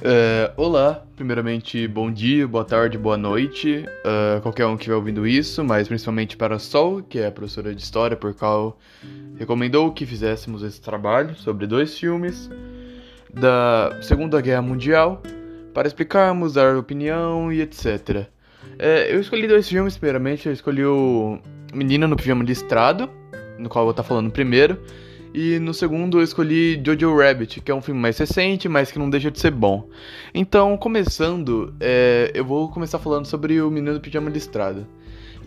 É, olá, primeiramente bom dia, boa tarde, boa noite, uh, qualquer um que estiver ouvindo isso, mas principalmente para a Sol, que é a professora de história, por qual recomendou que fizéssemos esse trabalho sobre dois filmes da Segunda Guerra Mundial, para explicarmos, dar opinião e etc. É, eu escolhi dois filmes, primeiramente, eu escolhi o Menina no Pijama Listrado, no qual eu vou estar falando primeiro, e no segundo eu escolhi Jojo Rabbit, que é um filme mais recente, mas que não deixa de ser bom. Então, começando, é, eu vou começar falando sobre o Menino do Pijama Listrado.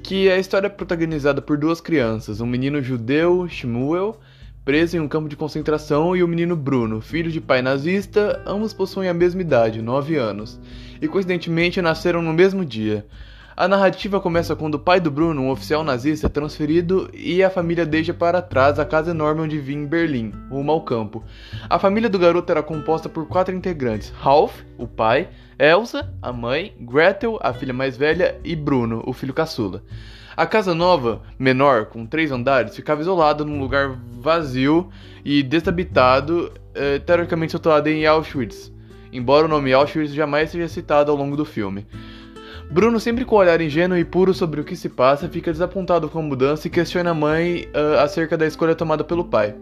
Que é a história protagonizada por duas crianças, um menino judeu, Shmuel, preso em um campo de concentração, e o menino Bruno, filho de pai nazista, ambos possuem a mesma idade, 9 anos, e coincidentemente nasceram no mesmo dia. A narrativa começa quando o pai do Bruno, um oficial nazista, é transferido e a família deixa para trás a casa enorme onde vinha em Berlim, rumo ao campo. A família do garoto era composta por quatro integrantes: Ralph, o pai, Elsa, a mãe, Gretel, a filha mais velha, e Bruno, o filho caçula. A casa nova, menor, com três andares, ficava isolada num lugar vazio e desabitado, eh, teoricamente situado em Auschwitz, embora o nome Auschwitz jamais seja citado ao longo do filme. Bruno, sempre com o olhar ingênuo e puro sobre o que se passa, fica desapontado com a mudança e questiona a mãe uh, acerca da escolha tomada pelo pai.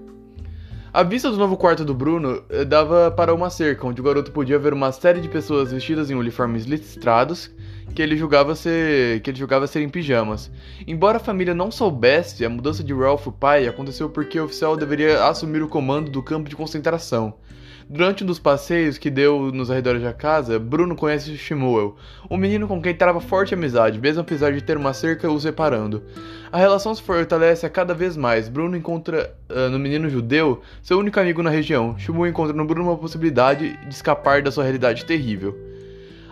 A vista do novo quarto do Bruno uh, dava para uma cerca, onde o garoto podia ver uma série de pessoas vestidas em uniformes listrados que ele julgava ser que ele julgava serem pijamas. Embora a família não soubesse, a mudança de Ralph, o pai, aconteceu porque o oficial deveria assumir o comando do campo de concentração. Durante um dos passeios que deu nos arredores da casa, Bruno conhece Shmuel, um menino com quem trava forte amizade, mesmo apesar de ter uma cerca o separando. A relação se fortalece a cada vez mais. Bruno encontra uh, no menino judeu seu único amigo na região. Shmuel encontra no Bruno uma possibilidade de escapar da sua realidade terrível.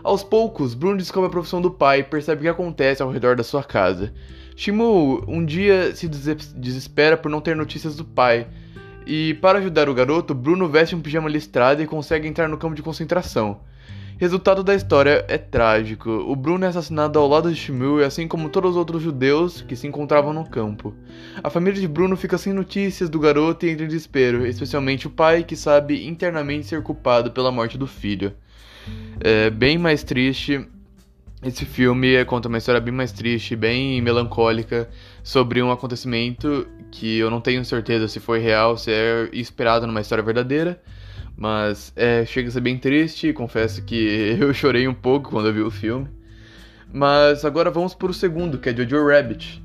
Aos poucos, Bruno descobre a profissão do pai e percebe o que acontece ao redor da sua casa. Shmuel um dia se desespera por não ter notícias do pai e para ajudar o garoto, Bruno veste um pijama listrado e consegue entrar no campo de concentração. Resultado da história é trágico. O Bruno é assassinado ao lado de Shmuel, assim como todos os outros judeus que se encontravam no campo. A família de Bruno fica sem notícias do garoto e entra em desespero, especialmente o pai, que sabe internamente ser culpado pela morte do filho. É bem mais triste esse filme conta uma história bem mais triste, bem melancólica, sobre um acontecimento que eu não tenho certeza se foi real, se é esperado numa história verdadeira, mas é, chega a ser bem triste, confesso que eu chorei um pouco quando eu vi o filme. Mas agora vamos para o segundo, que é Jojo Rabbit.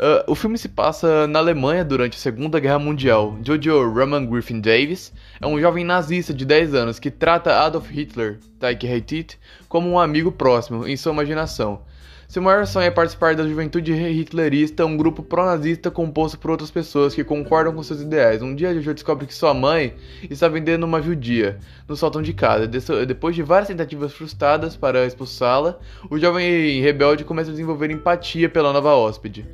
Uh, o filme se passa na Alemanha durante a Segunda Guerra Mundial. Jojo Roman Griffin Davis é um jovem nazista de 10 anos que trata Adolf Hitler, Taika Waititi, como um amigo próximo em sua imaginação. Seu maior sonho é participar da juventude hitlerista, um grupo pró-nazista composto por outras pessoas que concordam com seus ideais. Um dia, Jojo descobre que sua mãe está vendendo uma judia no sótão de casa. Depois de várias tentativas frustradas para expulsá-la, o jovem rebelde começa a desenvolver empatia pela nova hóspede.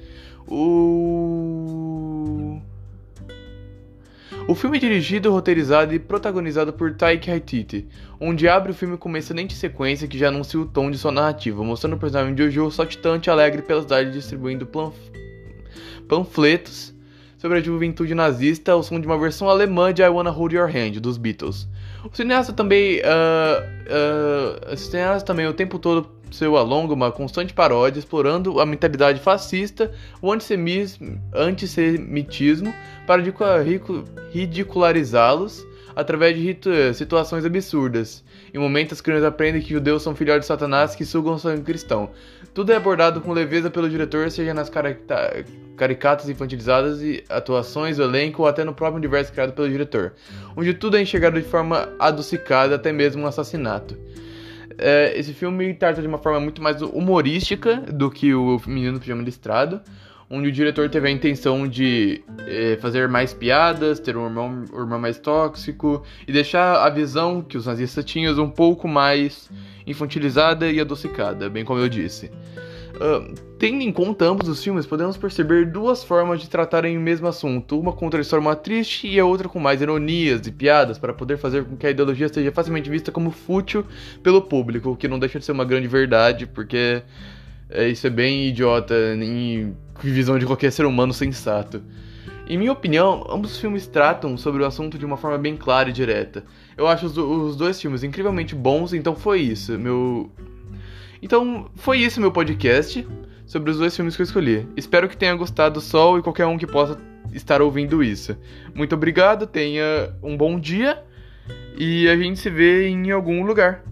O. O filme é dirigido, roteirizado e protagonizado por Taika Waititi, onde abre o filme com uma excelente sequência que já anuncia o tom de sua narrativa, mostrando o personagem Jojo saltitante e alegre pela cidade distribuindo panfletos sobre a juventude nazista ao som de uma versão alemã de I Wanna Hold Your Hand, dos Beatles. O cineasta também, uh, uh, o cineasta também o tempo todo seu alonga uma constante paródia explorando a mentalidade fascista, o antissemitismo, para ridicularizá-los através de situações absurdas. Em momentos, as crianças aprendem que judeus são filhotes de Satanás que sugam sangue cristão. Tudo é abordado com leveza pelo diretor, seja nas caricatas infantilizadas e atuações do elenco ou até no próprio universo criado pelo diretor, onde tudo é enxergado de forma adocicada, até mesmo um assassinato. É, esse filme trata de uma forma muito mais humorística do que o Menino do Pijama Listrado, onde o diretor teve a intenção de é, fazer mais piadas, ter um irmão, um irmão mais tóxico e deixar a visão que os nazistas tinham um pouco mais infantilizada e adocicada, bem como eu disse. Tendo em conta ambos os filmes, podemos perceber duas formas de tratarem o mesmo assunto, uma a história triste e a outra com mais ironias e piadas, para poder fazer com que a ideologia seja facilmente vista como fútil pelo público, o que não deixa de ser uma grande verdade, porque é, isso é bem idiota em visão de qualquer ser humano sensato. Em minha opinião, ambos os filmes tratam sobre o assunto de uma forma bem clara e direta. Eu acho os, os dois filmes incrivelmente bons, então foi isso, meu. Então foi isso meu podcast sobre os dois filmes que eu escolhi. Espero que tenha gostado Sol e qualquer um que possa estar ouvindo isso. Muito obrigado, tenha um bom dia e a gente se vê em algum lugar.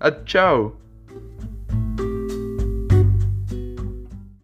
Ah, tchau!